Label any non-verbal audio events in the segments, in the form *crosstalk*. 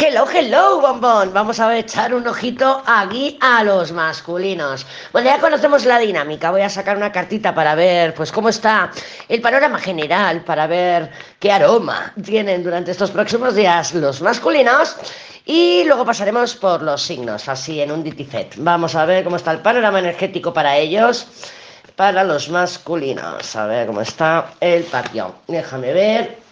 Hello, hello, bombón. Vamos a echar un ojito aquí a los masculinos. Bueno, ya conocemos la dinámica. Voy a sacar una cartita para ver, pues, cómo está el panorama general, para ver qué aroma tienen durante estos próximos días los masculinos. Y luego pasaremos por los signos, así en un ditifet. Vamos a ver cómo está el panorama energético para ellos, para los masculinos. A ver cómo está el patio. Déjame ver.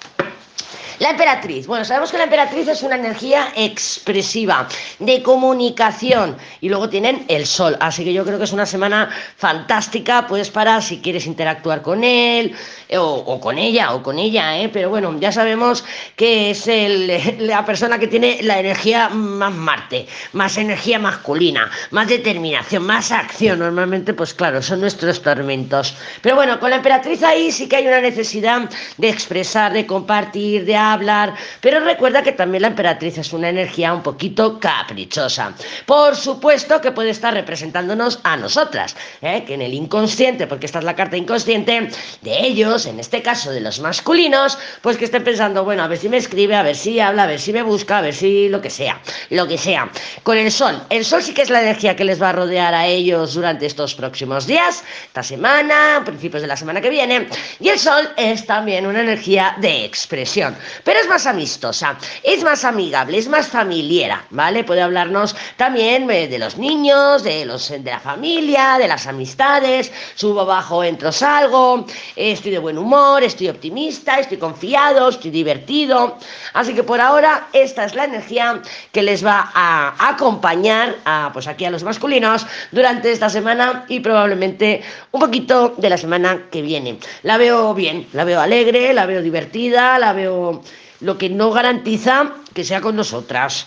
La emperatriz. Bueno, sabemos que la emperatriz es una energía expresiva, de comunicación. Y luego tienen el sol. Así que yo creo que es una semana fantástica, pues para si quieres interactuar con él, o, o con ella, o con ella, ¿eh? Pero bueno, ya sabemos que es el, *laughs* la persona que tiene la energía más Marte, más energía masculina, más determinación, más acción. Normalmente, pues claro, son nuestros tormentos. Pero bueno, con la emperatriz ahí sí que hay una necesidad de expresar, de compartir, de hablar, pero recuerda que también la emperatriz es una energía un poquito caprichosa. Por supuesto que puede estar representándonos a nosotras, ¿eh? que en el inconsciente, porque esta es la carta inconsciente de ellos, en este caso de los masculinos, pues que estén pensando, bueno, a ver si me escribe, a ver si habla, a ver si me busca, a ver si lo que sea, lo que sea. Con el sol, el sol sí que es la energía que les va a rodear a ellos durante estos próximos días, esta semana, principios de la semana que viene, y el sol es también una energía de expresión pero es más amistosa, es más amigable, es más familiar, ¿vale? Puede hablarnos también eh, de los niños, de, los, de la familia, de las amistades, subo, bajo, entro, salgo, estoy de buen humor, estoy optimista, estoy confiado, estoy divertido. Así que por ahora esta es la energía que les va a acompañar a, pues aquí a los masculinos durante esta semana y probablemente un poquito de la semana que viene. La veo bien, la veo alegre, la veo divertida, la veo lo que no garantiza que sea con nosotras.